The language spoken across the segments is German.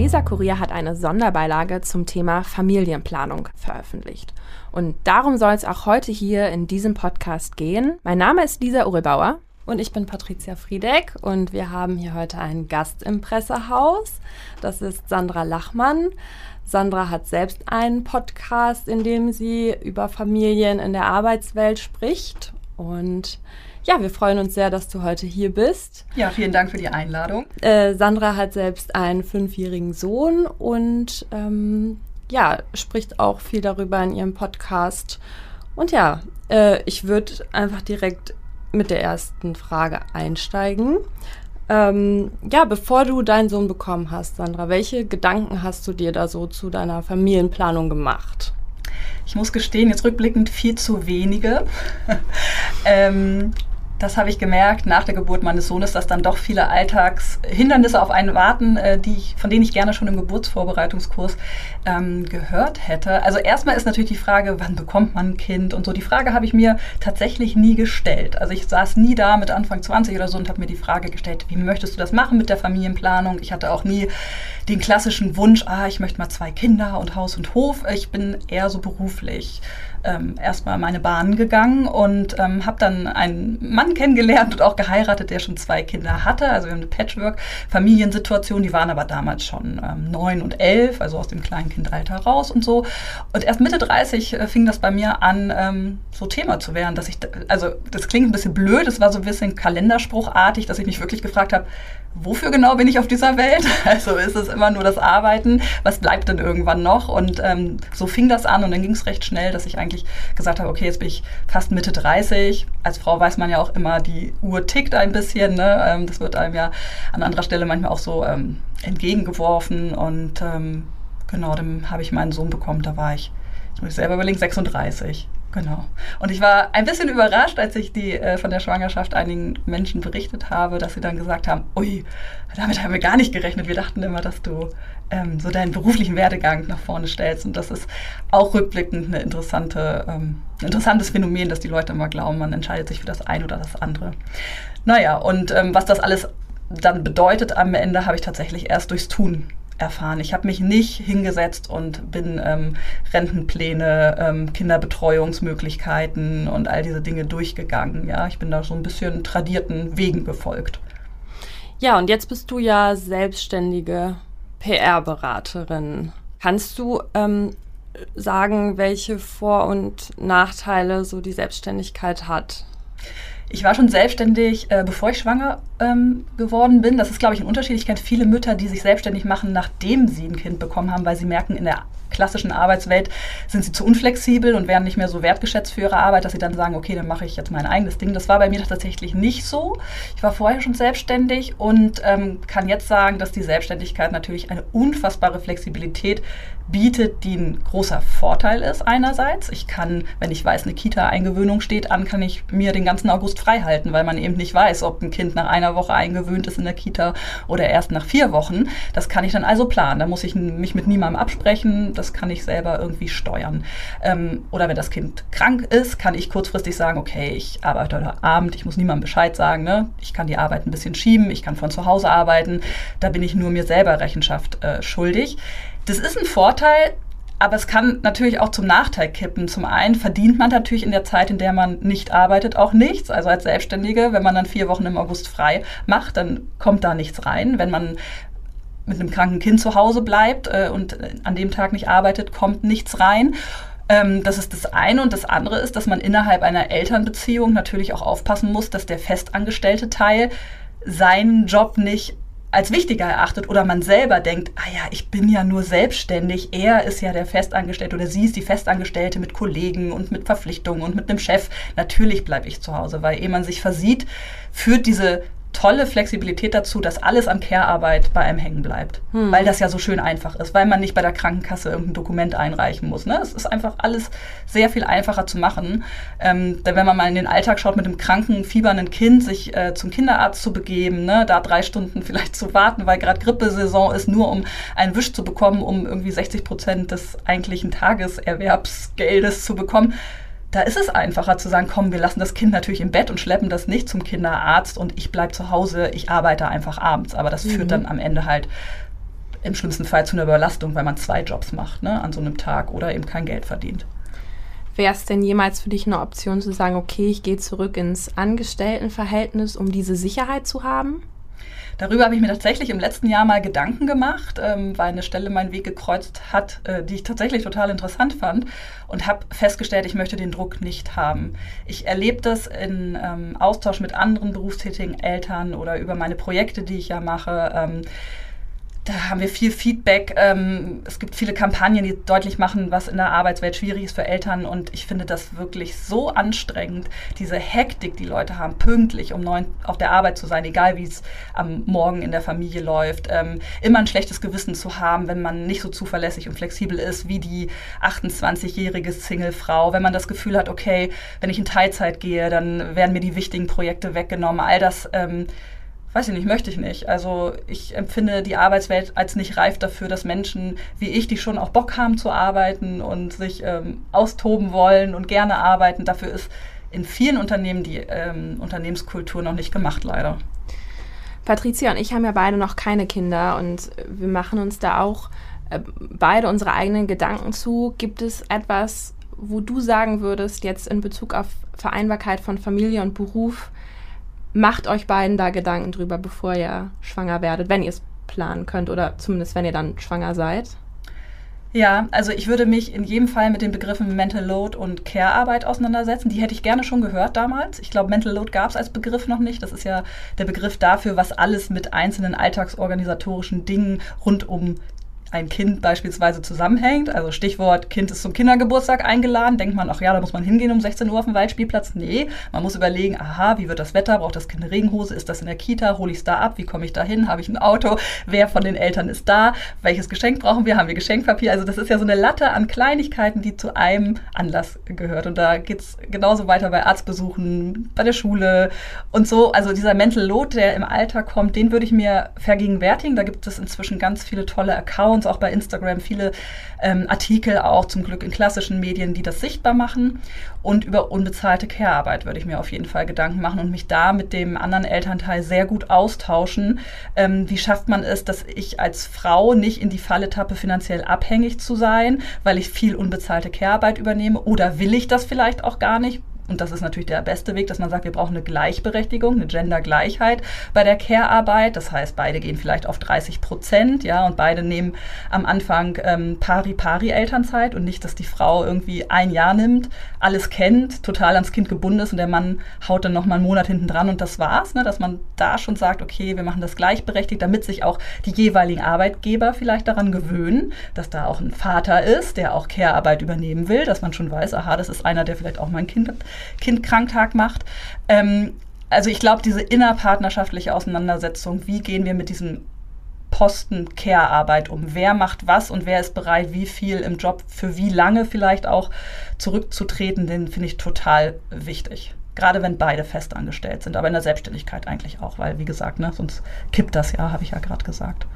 Weser-Kurier hat eine Sonderbeilage zum Thema Familienplanung veröffentlicht. Und darum soll es auch heute hier in diesem Podcast gehen. Mein Name ist Lisa Urebauer. Und ich bin Patricia Friedeck und wir haben hier heute einen Gast im Pressehaus. Das ist Sandra Lachmann. Sandra hat selbst einen Podcast, in dem sie über Familien in der Arbeitswelt spricht. Und ja, wir freuen uns sehr, dass du heute hier bist. Ja, vielen Dank für die Einladung. Äh, Sandra hat selbst einen fünfjährigen Sohn und ähm, ja, spricht auch viel darüber in ihrem Podcast. Und ja, äh, ich würde einfach direkt mit der ersten Frage einsteigen. Ähm, ja, bevor du deinen Sohn bekommen hast, Sandra, welche Gedanken hast du dir da so zu deiner Familienplanung gemacht? Ich muss gestehen, jetzt rückblickend viel zu wenige. ähm, das habe ich gemerkt nach der Geburt meines Sohnes, dass dann doch viele Alltagshindernisse auf einen warten, äh, die ich, von denen ich gerne schon im Geburtsvorbereitungskurs ähm, gehört hätte. Also erstmal ist natürlich die Frage, wann bekommt man ein Kind und so. Die Frage habe ich mir tatsächlich nie gestellt. Also ich saß nie da mit Anfang 20 oder so und habe mir die Frage gestellt, wie möchtest du das machen mit der Familienplanung? Ich hatte auch nie den klassischen Wunsch, ah, ich möchte mal zwei Kinder und Haus und Hof. Ich bin eher so beruflich ähm, erstmal meine Bahn gegangen und ähm, habe dann einen Mann kennengelernt und auch geheiratet, der schon zwei Kinder hatte. Also wir haben eine Patchwork-Familiensituation, die waren aber damals schon ähm, neun und elf, also aus dem Kleinkindalter raus und so. Und erst Mitte 30 äh, fing das bei mir an, ähm, so Thema zu werden, dass ich, also das klingt ein bisschen blöd, es war so ein bisschen kalenderspruchartig, dass ich mich wirklich gefragt habe, wofür genau bin ich auf dieser Welt? Also ist es immer nur das Arbeiten, was bleibt denn irgendwann noch? Und ähm, so fing das an und dann ging es recht schnell, dass ich eigentlich gesagt habe, okay, jetzt bin ich fast Mitte 30. Als Frau weiß man ja auch immer, die Uhr tickt ein bisschen. Ne? Ähm, das wird einem ja an anderer Stelle manchmal auch so ähm, entgegengeworfen. Und ähm, genau, dann habe ich meinen Sohn bekommen, da war ich, jetzt muss ich selber überlegen, 36. Genau. Und ich war ein bisschen überrascht, als ich die äh, von der Schwangerschaft einigen Menschen berichtet habe, dass sie dann gesagt haben, ui, damit haben wir gar nicht gerechnet. Wir dachten immer, dass du ähm, so deinen beruflichen Werdegang nach vorne stellst. Und das ist auch rückblickend eine interessante, ähm, ein interessantes Phänomen, dass die Leute immer glauben, man entscheidet sich für das eine oder das andere. Naja, und ähm, was das alles dann bedeutet am Ende, habe ich tatsächlich erst durchs Tun erfahren. Ich habe mich nicht hingesetzt und bin ähm, Rentenpläne, ähm, Kinderbetreuungsmöglichkeiten und all diese Dinge durchgegangen. Ja, ich bin da so ein bisschen tradierten Wegen gefolgt. Ja, und jetzt bist du ja selbstständige PR-Beraterin. Kannst du ähm, sagen, welche Vor- und Nachteile so die Selbstständigkeit hat? Ich war schon selbstständig, äh, bevor ich schwanger ähm, geworden bin. Das ist, glaube ich, ein Unterschied. Ich kenne viele Mütter, die sich selbstständig machen, nachdem sie ein Kind bekommen haben, weil sie merken, in der klassischen Arbeitswelt sind sie zu unflexibel und werden nicht mehr so wertgeschätzt für ihre Arbeit, dass sie dann sagen, okay, dann mache ich jetzt mein eigenes Ding. Das war bei mir tatsächlich nicht so. Ich war vorher schon selbstständig und ähm, kann jetzt sagen, dass die Selbstständigkeit natürlich eine unfassbare Flexibilität bietet, die ein großer Vorteil ist einerseits. Ich kann, wenn ich weiß, eine Kita-Eingewöhnung steht an, kann ich mir den ganzen August frei halten, weil man eben nicht weiß, ob ein Kind nach einer Woche eingewöhnt ist in der Kita oder erst nach vier Wochen. Das kann ich dann also planen. Da muss ich mich mit niemandem absprechen das kann ich selber irgendwie steuern. Ähm, oder wenn das Kind krank ist, kann ich kurzfristig sagen, okay, ich arbeite heute Abend, ich muss niemandem Bescheid sagen, ne? ich kann die Arbeit ein bisschen schieben, ich kann von zu Hause arbeiten, da bin ich nur mir selber Rechenschaft äh, schuldig. Das ist ein Vorteil, aber es kann natürlich auch zum Nachteil kippen. Zum einen verdient man natürlich in der Zeit, in der man nicht arbeitet, auch nichts. Also als Selbstständige, wenn man dann vier Wochen im August frei macht, dann kommt da nichts rein. Wenn man mit einem kranken Kind zu Hause bleibt äh, und an dem Tag nicht arbeitet, kommt nichts rein. Ähm, das ist das eine. Und das andere ist, dass man innerhalb einer Elternbeziehung natürlich auch aufpassen muss, dass der festangestellte Teil seinen Job nicht als wichtiger erachtet oder man selber denkt, ah ja, ich bin ja nur selbstständig, er ist ja der Festangestellte oder sie ist die Festangestellte mit Kollegen und mit Verpflichtungen und mit einem Chef. Natürlich bleibe ich zu Hause, weil ehe man sich versieht, führt diese tolle Flexibilität dazu, dass alles an Care-Arbeit bei einem hängen bleibt. Hm. Weil das ja so schön einfach ist, weil man nicht bei der Krankenkasse irgendein Dokument einreichen muss. Ne? Es ist einfach alles sehr viel einfacher zu machen. Ähm, denn wenn man mal in den Alltag schaut, mit einem kranken, fiebernden Kind sich äh, zum Kinderarzt zu begeben, ne? da drei Stunden vielleicht zu warten, weil gerade Grippesaison ist, nur um einen Wisch zu bekommen, um irgendwie 60 Prozent des eigentlichen Tageserwerbsgeldes zu bekommen, da ist es einfacher zu sagen, komm, wir lassen das Kind natürlich im Bett und schleppen das nicht zum Kinderarzt und ich bleibe zu Hause, ich arbeite einfach abends. Aber das mhm. führt dann am Ende halt im schlimmsten Fall zu einer Überlastung, weil man zwei Jobs macht ne, an so einem Tag oder eben kein Geld verdient. Wäre es denn jemals für dich eine Option zu sagen, okay, ich gehe zurück ins Angestelltenverhältnis, um diese Sicherheit zu haben? Darüber habe ich mir tatsächlich im letzten Jahr mal Gedanken gemacht, ähm, weil eine Stelle meinen Weg gekreuzt hat, äh, die ich tatsächlich total interessant fand und habe festgestellt, ich möchte den Druck nicht haben. Ich erlebe das in ähm, Austausch mit anderen berufstätigen Eltern oder über meine Projekte, die ich ja mache. Ähm, da haben wir viel Feedback. Ähm, es gibt viele Kampagnen, die deutlich machen, was in der Arbeitswelt schwierig ist für Eltern. Und ich finde das wirklich so anstrengend, diese Hektik, die Leute haben, pünktlich um neun auf der Arbeit zu sein, egal wie es am Morgen in der Familie läuft. Ähm, immer ein schlechtes Gewissen zu haben, wenn man nicht so zuverlässig und flexibel ist wie die 28-jährige Single-Frau. Wenn man das Gefühl hat, okay, wenn ich in Teilzeit gehe, dann werden mir die wichtigen Projekte weggenommen. All das ähm, weiß ich nicht, möchte ich nicht. Also ich empfinde die Arbeitswelt als nicht reif dafür, dass Menschen wie ich, die schon auch Bock haben zu arbeiten und sich ähm, austoben wollen und gerne arbeiten, dafür ist in vielen Unternehmen die ähm, Unternehmenskultur noch nicht gemacht, leider. Patricia und ich haben ja beide noch keine Kinder und wir machen uns da auch äh, beide unsere eigenen Gedanken zu. Gibt es etwas, wo du sagen würdest, jetzt in Bezug auf Vereinbarkeit von Familie und Beruf, macht euch beiden da Gedanken drüber, bevor ihr schwanger werdet, wenn ihr es planen könnt oder zumindest wenn ihr dann schwanger seid? Ja, also ich würde mich in jedem Fall mit den Begriffen Mental Load und Care-Arbeit auseinandersetzen. Die hätte ich gerne schon gehört damals. Ich glaube, Mental Load gab es als Begriff noch nicht. Das ist ja der Begriff dafür, was alles mit einzelnen alltagsorganisatorischen Dingen rund um ein Kind beispielsweise zusammenhängt. Also Stichwort, Kind ist zum Kindergeburtstag eingeladen, denkt man, ach ja, da muss man hingehen um 16 Uhr auf dem Waldspielplatz. Nee, man muss überlegen, aha, wie wird das Wetter? Braucht das Kind eine Regenhose? Ist das in der Kita? Hole ich es da ab? Wie komme ich da hin? Habe ich ein Auto? Wer von den Eltern ist da? Welches Geschenk brauchen wir? Haben wir Geschenkpapier? Also das ist ja so eine Latte an Kleinigkeiten, die zu einem Anlass gehört. Und da geht es genauso weiter bei Arztbesuchen, bei der Schule und so. Also dieser Mental Load, der im Alltag kommt, den würde ich mir vergegenwärtigen. Da gibt es inzwischen ganz viele tolle Accounts uns auch bei Instagram viele ähm, Artikel, auch zum Glück in klassischen Medien, die das sichtbar machen. Und über unbezahlte Care-Arbeit würde ich mir auf jeden Fall Gedanken machen und mich da mit dem anderen Elternteil sehr gut austauschen. Ähm, wie schafft man es, dass ich als Frau nicht in die Falle tappe, finanziell abhängig zu sein, weil ich viel unbezahlte Care-Arbeit übernehme? Oder will ich das vielleicht auch gar nicht? Und das ist natürlich der beste Weg, dass man sagt, wir brauchen eine Gleichberechtigung, eine Gendergleichheit bei der Care-Arbeit. Das heißt, beide gehen vielleicht auf 30 Prozent, ja, und beide nehmen am Anfang ähm, pari-pari-Elternzeit und nicht, dass die Frau irgendwie ein Jahr nimmt, alles kennt, total ans Kind gebunden ist und der Mann haut dann nochmal einen Monat hinten dran und das war's, ne, dass man da schon sagt, okay, wir machen das gleichberechtigt, damit sich auch die jeweiligen Arbeitgeber vielleicht daran gewöhnen, dass da auch ein Vater ist, der auch Care-Arbeit übernehmen will, dass man schon weiß, aha, das ist einer, der vielleicht auch mein Kind Kindkranktag macht. Ähm, also ich glaube, diese innerpartnerschaftliche Auseinandersetzung, wie gehen wir mit diesem Posten Care-Arbeit um? Wer macht was und wer ist bereit, wie viel im Job für wie lange vielleicht auch zurückzutreten, den finde ich total wichtig. Gerade wenn beide festangestellt sind, aber in der Selbstständigkeit eigentlich auch, weil, wie gesagt, ne, sonst kippt das ja, habe ich ja gerade gesagt.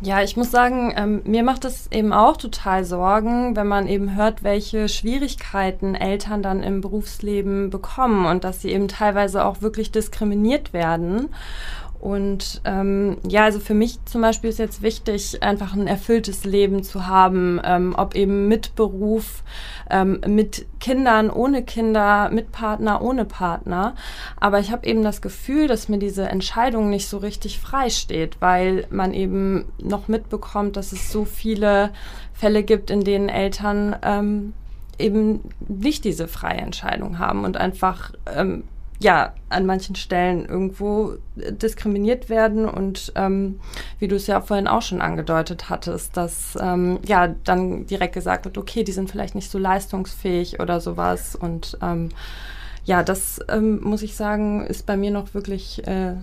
Ja, ich muss sagen, ähm, mir macht es eben auch total Sorgen, wenn man eben hört, welche Schwierigkeiten Eltern dann im Berufsleben bekommen und dass sie eben teilweise auch wirklich diskriminiert werden. Und ähm, ja, also für mich zum Beispiel ist jetzt wichtig, einfach ein erfülltes Leben zu haben, ähm, ob eben mit Beruf, ähm, mit Kindern, ohne Kinder, mit Partner, ohne Partner. Aber ich habe eben das Gefühl, dass mir diese Entscheidung nicht so richtig frei steht, weil man eben noch mitbekommt, dass es so viele Fälle gibt, in denen Eltern ähm, eben nicht diese freie Entscheidung haben und einfach ähm, ja an manchen Stellen irgendwo diskriminiert werden und ähm, wie du es ja vorhin auch schon angedeutet hattest, dass ähm, ja dann direkt gesagt wird, okay, die sind vielleicht nicht so leistungsfähig oder sowas und ähm, ja, das ähm, muss ich sagen, ist bei mir noch wirklich äh,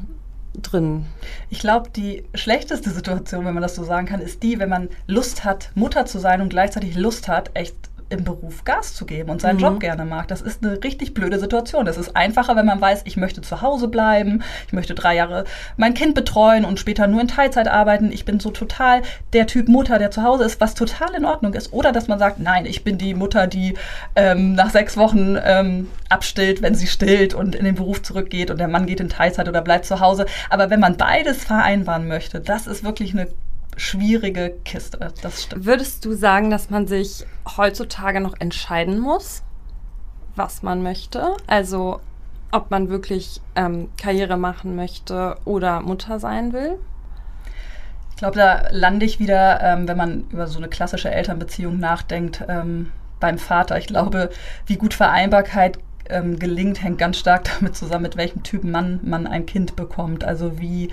drin. Ich glaube, die schlechteste Situation, wenn man das so sagen kann, ist die, wenn man Lust hat, Mutter zu sein und gleichzeitig Lust hat, echt im Beruf Gas zu geben und seinen mhm. Job gerne mag. Das ist eine richtig blöde Situation. Es ist einfacher, wenn man weiß, ich möchte zu Hause bleiben, ich möchte drei Jahre mein Kind betreuen und später nur in Teilzeit arbeiten. Ich bin so total der Typ Mutter, der zu Hause ist, was total in Ordnung ist. Oder dass man sagt, nein, ich bin die Mutter, die ähm, nach sechs Wochen ähm, abstillt, wenn sie stillt und in den Beruf zurückgeht und der Mann geht in Teilzeit oder bleibt zu Hause. Aber wenn man beides vereinbaren möchte, das ist wirklich eine schwierige Kiste. Das stimmt. Würdest du sagen, dass man sich heutzutage noch entscheiden muss, was man möchte? Also ob man wirklich ähm, Karriere machen möchte oder Mutter sein will? Ich glaube, da lande ich wieder, ähm, wenn man über so eine klassische Elternbeziehung nachdenkt, ähm, beim Vater. Ich glaube, wie gut Vereinbarkeit ähm, gelingt, hängt ganz stark damit zusammen, mit welchem Typ Mann man ein Kind bekommt. Also wie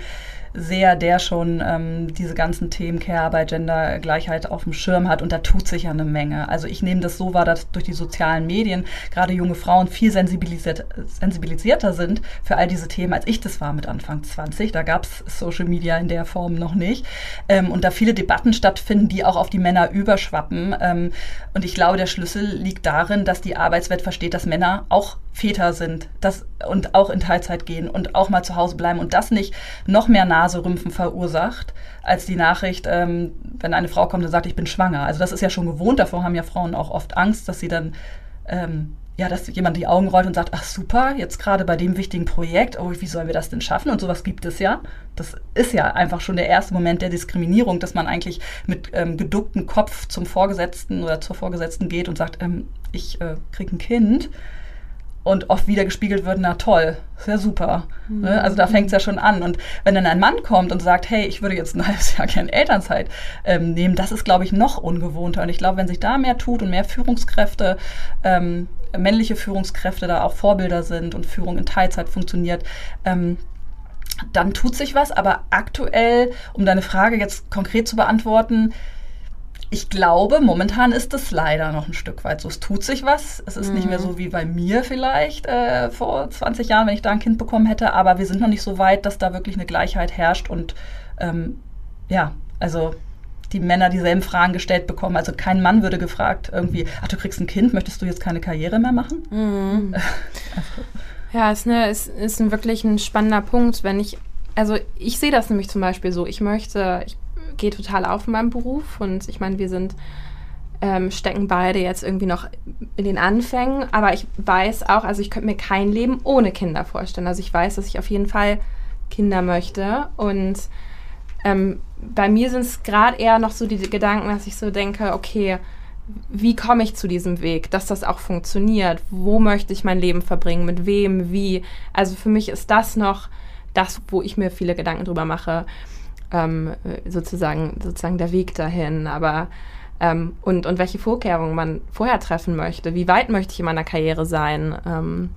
sehr der schon ähm, diese ganzen Themen Care-Arbeit, Gendergleichheit auf dem Schirm hat und da tut sich ja eine Menge. Also ich nehme das so wahr, dass durch die sozialen Medien gerade junge Frauen viel sensibilisiert, sensibilisierter sind für all diese Themen, als ich das war mit Anfang 20. Da gab es Social Media in der Form noch nicht. Ähm, und da viele Debatten stattfinden, die auch auf die Männer überschwappen. Ähm, und ich glaube, der Schlüssel liegt darin, dass die Arbeitswelt versteht, dass Männer auch Väter sind das, und auch in Teilzeit gehen und auch mal zu Hause bleiben und das nicht noch mehr Naserümpfen verursacht, als die Nachricht, ähm, wenn eine Frau kommt und sagt, ich bin schwanger. Also das ist ja schon gewohnt, davor haben ja Frauen auch oft Angst, dass sie dann, ähm, ja, dass jemand die Augen rollt und sagt, ach super, jetzt gerade bei dem wichtigen Projekt, oh, wie sollen wir das denn schaffen? Und sowas gibt es ja. Das ist ja einfach schon der erste Moment der Diskriminierung, dass man eigentlich mit ähm, geducktem Kopf zum Vorgesetzten oder zur Vorgesetzten geht und sagt, ähm, ich äh, kriege ein Kind und oft wieder gespiegelt wird, na toll, ist ja super. Mhm. Ne? Also da fängt es ja schon an. Und wenn dann ein Mann kommt und sagt, hey, ich würde jetzt ein halbes Jahr gerne Elternzeit ähm, nehmen, das ist, glaube ich, noch ungewohnter. Und ich glaube, wenn sich da mehr tut und mehr Führungskräfte, ähm, männliche Führungskräfte da auch Vorbilder sind und Führung in Teilzeit funktioniert, ähm, dann tut sich was. Aber aktuell, um deine Frage jetzt konkret zu beantworten, ich glaube, momentan ist es leider noch ein Stück weit so. Es tut sich was. Es ist mhm. nicht mehr so wie bei mir vielleicht äh, vor 20 Jahren, wenn ich da ein Kind bekommen hätte. Aber wir sind noch nicht so weit, dass da wirklich eine Gleichheit herrscht. Und ähm, ja, also die Männer dieselben Fragen gestellt bekommen. Also kein Mann würde gefragt irgendwie, ach, du kriegst ein Kind, möchtest du jetzt keine Karriere mehr machen? Mhm. also. Ja, ist, eine, ist, ist ein wirklich ein spannender Punkt, wenn ich, also ich sehe das nämlich zum Beispiel so, ich möchte, ich gehe total auf in meinem Beruf und ich meine, wir sind ähm, stecken beide jetzt irgendwie noch in den Anfängen, aber ich weiß auch, also ich könnte mir kein Leben ohne Kinder vorstellen. Also ich weiß, dass ich auf jeden Fall Kinder möchte und ähm, bei mir sind es gerade eher noch so die Gedanken, dass ich so denke, okay, wie komme ich zu diesem Weg, dass das auch funktioniert? Wo möchte ich mein Leben verbringen? Mit wem? Wie? Also für mich ist das noch das, wo ich mir viele Gedanken drüber mache ähm, sozusagen, sozusagen der Weg dahin. Aber ähm, und, und welche Vorkehrungen man vorher treffen möchte. Wie weit möchte ich in meiner Karriere sein? Ähm,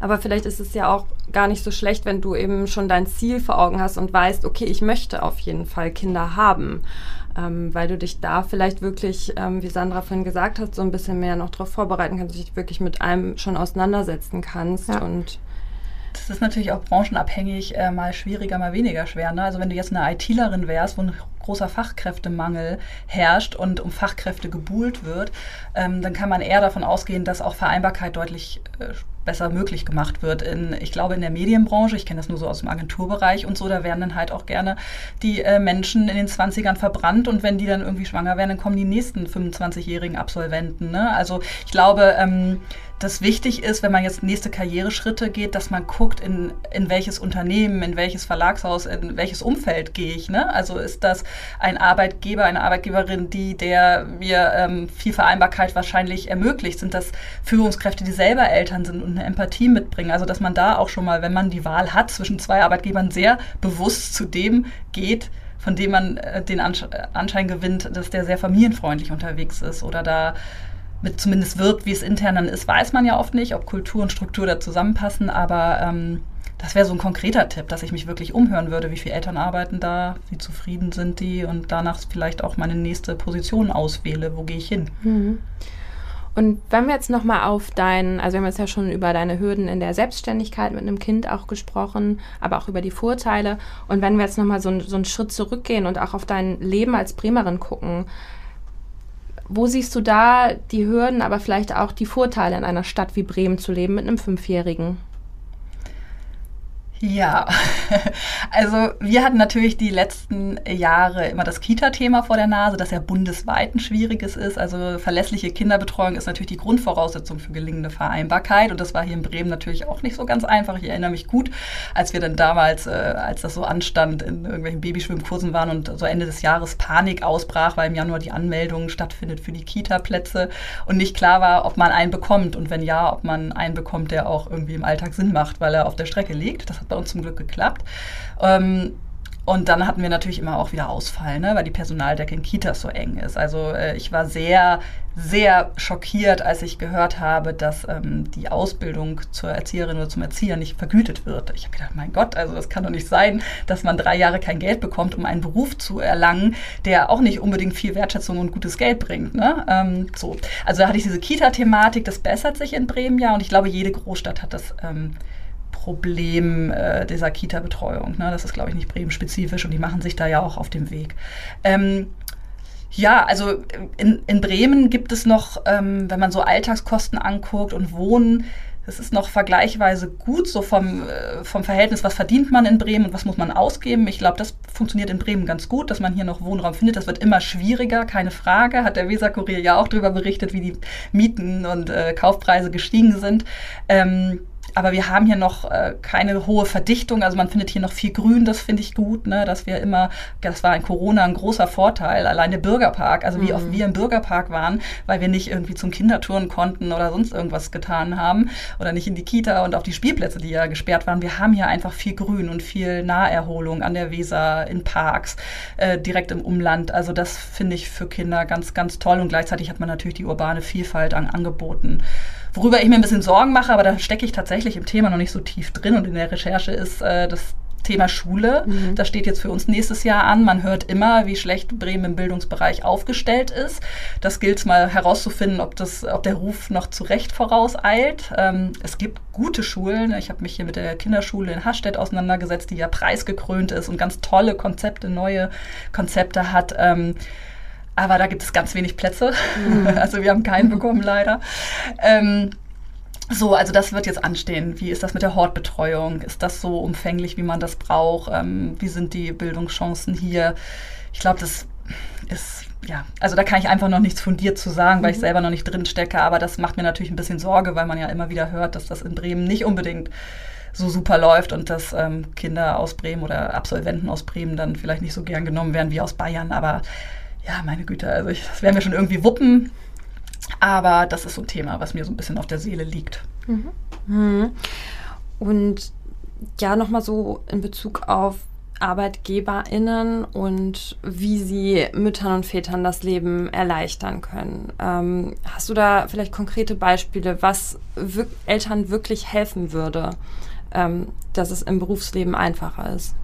aber vielleicht ist es ja auch gar nicht so schlecht, wenn du eben schon dein Ziel vor Augen hast und weißt, okay, ich möchte auf jeden Fall Kinder haben. Ähm, weil du dich da vielleicht wirklich, ähm, wie Sandra vorhin gesagt hat, so ein bisschen mehr noch darauf vorbereiten kannst, dich wirklich mit einem schon auseinandersetzen kannst. Ja. Und das ist natürlich auch branchenabhängig, äh, mal schwieriger, mal weniger schwer. Ne? Also wenn du jetzt eine ITlerin wärst, wo ein großer Fachkräftemangel herrscht und um Fachkräfte gebuhlt wird, ähm, dann kann man eher davon ausgehen, dass auch Vereinbarkeit deutlich äh, besser möglich gemacht wird. In, ich glaube, in der Medienbranche, ich kenne das nur so aus dem Agenturbereich und so, da werden dann halt auch gerne die äh, Menschen in den 20ern verbrannt und wenn die dann irgendwie schwanger werden, dann kommen die nächsten 25-jährigen Absolventen. Ne? Also ich glaube, ähm, dass wichtig ist, wenn man jetzt nächste Karriereschritte geht, dass man guckt, in, in welches Unternehmen, in welches Verlagshaus, in welches Umfeld gehe ich. Ne? Also ist das ein Arbeitgeber, eine Arbeitgeberin, die der mir ähm, viel Vereinbarkeit wahrscheinlich ermöglicht? Sind das Führungskräfte, die selber Eltern sind und eine Empathie mitbringen? Also dass man da auch schon mal, wenn man die Wahl hat zwischen zwei Arbeitgebern, sehr bewusst zu dem geht, von dem man äh, den Anschein gewinnt, dass der sehr familienfreundlich unterwegs ist oder da mit zumindest wirkt, wie es intern dann ist, weiß man ja oft nicht, ob Kultur und Struktur da zusammenpassen, aber ähm, das wäre so ein konkreter Tipp, dass ich mich wirklich umhören würde, wie viele Eltern arbeiten da, wie zufrieden sind die und danach vielleicht auch meine nächste Position auswähle, wo gehe ich hin. Mhm. Und wenn wir jetzt nochmal auf deinen, also wir haben jetzt ja schon über deine Hürden in der Selbstständigkeit mit einem Kind auch gesprochen, aber auch über die Vorteile. Und wenn wir jetzt nochmal so, so einen Schritt zurückgehen und auch auf dein Leben als Bremerin gucken, wo siehst du da die Hürden, aber vielleicht auch die Vorteile in einer Stadt wie Bremen zu leben mit einem Fünfjährigen? Ja, also wir hatten natürlich die letzten Jahre immer das Kita-Thema vor der Nase, das ja bundesweit ein schwieriges ist. Also verlässliche Kinderbetreuung ist natürlich die Grundvoraussetzung für gelingende Vereinbarkeit und das war hier in Bremen natürlich auch nicht so ganz einfach. Ich erinnere mich gut, als wir dann damals, äh, als das so anstand, in irgendwelchen Babyschwimmkursen waren und so Ende des Jahres Panik ausbrach, weil im Januar die Anmeldung stattfindet für die Kita-Plätze und nicht klar war, ob man einen bekommt und wenn ja, ob man einen bekommt, der auch irgendwie im Alltag Sinn macht, weil er auf der Strecke liegt. Das hat bei uns zum Glück geklappt. Ähm, und dann hatten wir natürlich immer auch wieder Ausfall, ne, weil die Personaldecke in Kitas so eng ist. Also äh, ich war sehr, sehr schockiert, als ich gehört habe, dass ähm, die Ausbildung zur Erzieherin oder zum Erzieher nicht vergütet wird. Ich habe gedacht, mein Gott, also das kann doch nicht sein, dass man drei Jahre kein Geld bekommt, um einen Beruf zu erlangen, der auch nicht unbedingt viel Wertschätzung und gutes Geld bringt. Ne? Ähm, so. Also da hatte ich diese Kita-Thematik, das bessert sich in Bremen ja und ich glaube, jede Großstadt hat das. Ähm, Problem äh, dieser Kita-Betreuung. Ne? Das ist, glaube ich, nicht Bremen-spezifisch und die machen sich da ja auch auf dem Weg. Ähm, ja, also in, in Bremen gibt es noch, ähm, wenn man so Alltagskosten anguckt und Wohnen, das ist noch vergleichsweise gut, so vom, äh, vom Verhältnis, was verdient man in Bremen und was muss man ausgeben. Ich glaube, das funktioniert in Bremen ganz gut, dass man hier noch Wohnraum findet. Das wird immer schwieriger, keine Frage. Hat der Weser-Kurier ja auch darüber berichtet, wie die Mieten und äh, Kaufpreise gestiegen sind. Ähm, aber wir haben hier noch äh, keine hohe Verdichtung. Also man findet hier noch viel Grün, das finde ich gut, ne? dass wir immer, das war in Corona ein großer Vorteil, allein der Bürgerpark, also wie mhm. oft wir im Bürgerpark waren, weil wir nicht irgendwie zum Kindertouren konnten oder sonst irgendwas getan haben oder nicht in die Kita und auf die Spielplätze, die ja gesperrt waren. Wir haben hier einfach viel Grün und viel Naherholung an der Weser, in Parks, äh, direkt im Umland. Also das finde ich für Kinder ganz, ganz toll und gleichzeitig hat man natürlich die urbane Vielfalt an Angeboten. Worüber ich mir ein bisschen Sorgen mache, aber da stecke ich tatsächlich im Thema noch nicht so tief drin und in der Recherche ist äh, das Thema Schule. Mhm. Das steht jetzt für uns nächstes Jahr an. Man hört immer, wie schlecht Bremen im Bildungsbereich aufgestellt ist. Das gilt es mal herauszufinden, ob, das, ob der Ruf noch zu Recht vorauseilt. Ähm, es gibt gute Schulen. Ich habe mich hier mit der Kinderschule in Hastedt auseinandergesetzt, die ja preisgekrönt ist und ganz tolle Konzepte, neue Konzepte hat. Ähm, aber da gibt es ganz wenig Plätze. Mhm. Also wir haben keinen bekommen leider. Ähm, so, also das wird jetzt anstehen. Wie ist das mit der Hortbetreuung? Ist das so umfänglich, wie man das braucht? Ähm, wie sind die Bildungschancen hier? Ich glaube, das ist, ja, also da kann ich einfach noch nichts fundiert zu sagen, weil mhm. ich selber noch nicht drin stecke. Aber das macht mir natürlich ein bisschen Sorge, weil man ja immer wieder hört, dass das in Bremen nicht unbedingt so super läuft und dass ähm, Kinder aus Bremen oder Absolventen aus Bremen dann vielleicht nicht so gern genommen werden wie aus Bayern. Aber ja, meine Güte, also ich, das werden wir schon irgendwie wuppen. Aber das ist so ein Thema, was mir so ein bisschen auf der Seele liegt. Mhm. Mhm. Und ja, nochmal so in Bezug auf ArbeitgeberInnen und wie sie Müttern und Vätern das Leben erleichtern können. Ähm, hast du da vielleicht konkrete Beispiele, was wir Eltern wirklich helfen würde, ähm, dass es im Berufsleben einfacher ist?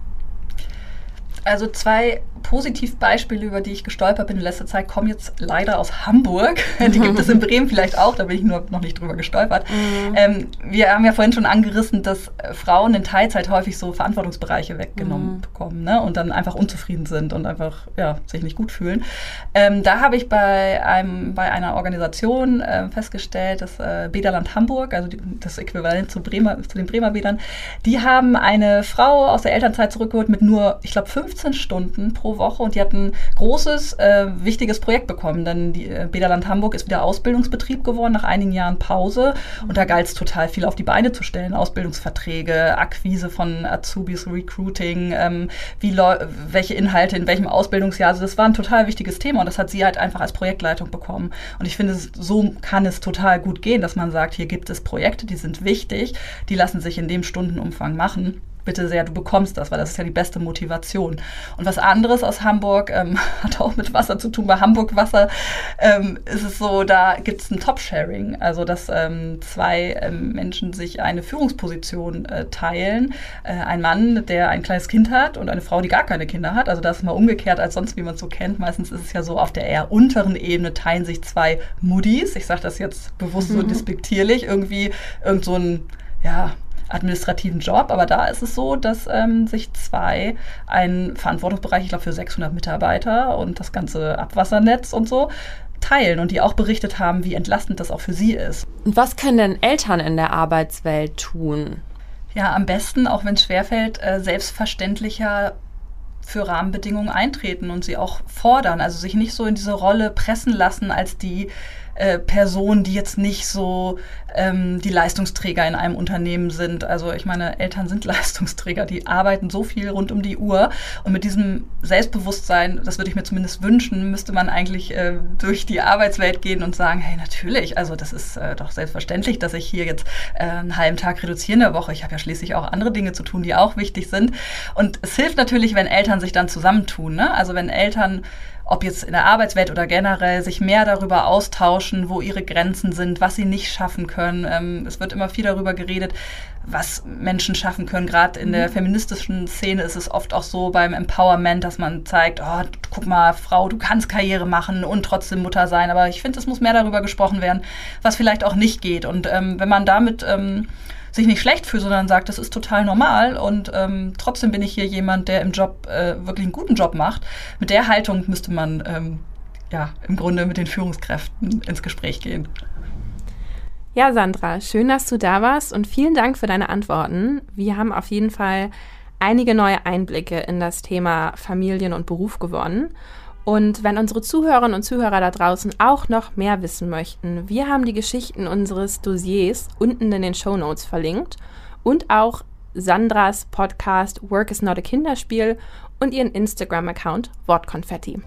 Also zwei Positivbeispiele, über die ich gestolpert bin in letzter Zeit, kommen jetzt leider aus Hamburg. Die gibt es in Bremen vielleicht auch, da bin ich nur noch nicht drüber gestolpert. Mhm. Ähm, wir haben ja vorhin schon angerissen, dass Frauen in Teilzeit häufig so Verantwortungsbereiche weggenommen mhm. bekommen ne? und dann einfach unzufrieden sind und einfach ja, sich nicht gut fühlen. Ähm, da habe ich bei, einem, bei einer Organisation äh, festgestellt, das äh, Bäderland Hamburg, also die, das Äquivalent zu, Bremer, zu den Bremer Bädern, die haben eine Frau aus der Elternzeit zurückgeholt mit nur, ich glaube, 15 Stunden pro Woche und die hat ein großes, äh, wichtiges Projekt bekommen. Denn die äh, Bäderland Hamburg ist wieder Ausbildungsbetrieb geworden nach einigen Jahren Pause und da galt es total viel auf die Beine zu stellen. Ausbildungsverträge, Akquise von Azubis, Recruiting, ähm, wie welche Inhalte in welchem Ausbildungsjahr. Also das war ein total wichtiges Thema und das hat sie halt einfach als Projektleitung bekommen. Und ich finde, so kann es total gut gehen, dass man sagt, hier gibt es Projekte, die sind wichtig, die lassen sich in dem Stundenumfang machen bitte sehr, du bekommst das, weil das ist ja die beste Motivation. Und was anderes aus Hamburg ähm, hat auch mit Wasser zu tun. Bei Hamburg Wasser ähm, ist es so, da gibt es ein Top-Sharing, also dass ähm, zwei ähm, Menschen sich eine Führungsposition äh, teilen. Äh, ein Mann, der ein kleines Kind hat und eine Frau, die gar keine Kinder hat. Also das ist mal umgekehrt als sonst, wie man es so kennt. Meistens ist es ja so, auf der eher unteren Ebene teilen sich zwei Muddis. Ich sage das jetzt bewusst so mhm. despektierlich. Irgendwie irgend so ein ja, administrativen Job, aber da ist es so, dass ähm, sich zwei einen Verantwortungsbereich, ich glaube für 600 Mitarbeiter und das ganze Abwassernetz und so, teilen und die auch berichtet haben, wie entlastend das auch für sie ist. Und was können denn Eltern in der Arbeitswelt tun? Ja, am besten, auch wenn es schwerfällt, äh, selbstverständlicher für Rahmenbedingungen eintreten und sie auch fordern. Also sich nicht so in diese Rolle pressen lassen als die äh, Personen, die jetzt nicht so ähm, die Leistungsträger in einem Unternehmen sind. Also ich meine, Eltern sind Leistungsträger, die arbeiten so viel rund um die Uhr. Und mit diesem Selbstbewusstsein, das würde ich mir zumindest wünschen, müsste man eigentlich äh, durch die Arbeitswelt gehen und sagen, hey, natürlich, also das ist äh, doch selbstverständlich, dass ich hier jetzt äh, einen halben Tag reduziere in der Woche. Ich habe ja schließlich auch andere Dinge zu tun, die auch wichtig sind. Und es hilft natürlich, wenn Eltern sich dann zusammentun. Ne? Also wenn Eltern ob jetzt in der Arbeitswelt oder generell, sich mehr darüber austauschen, wo ihre Grenzen sind, was sie nicht schaffen können. Ähm, es wird immer viel darüber geredet, was Menschen schaffen können. Gerade in der mhm. feministischen Szene ist es oft auch so beim Empowerment, dass man zeigt, oh, guck mal, Frau, du kannst Karriere machen und trotzdem Mutter sein. Aber ich finde, es muss mehr darüber gesprochen werden, was vielleicht auch nicht geht. Und ähm, wenn man damit ähm, sich nicht schlecht fühlt, sondern sagt, das ist total normal und ähm, trotzdem bin ich hier jemand, der im Job äh, wirklich einen guten Job macht. Mit der Haltung müsste man ähm, ja im Grunde mit den Führungskräften ins Gespräch gehen. Ja, Sandra, schön, dass du da warst und vielen Dank für deine Antworten. Wir haben auf jeden Fall einige neue Einblicke in das Thema Familien und Beruf gewonnen. Und wenn unsere Zuhörerinnen und Zuhörer da draußen auch noch mehr wissen möchten, wir haben die Geschichten unseres Dossiers unten in den Show Notes verlinkt und auch Sandras Podcast Work is not a Kinderspiel und ihren Instagram-Account Wortkonfetti.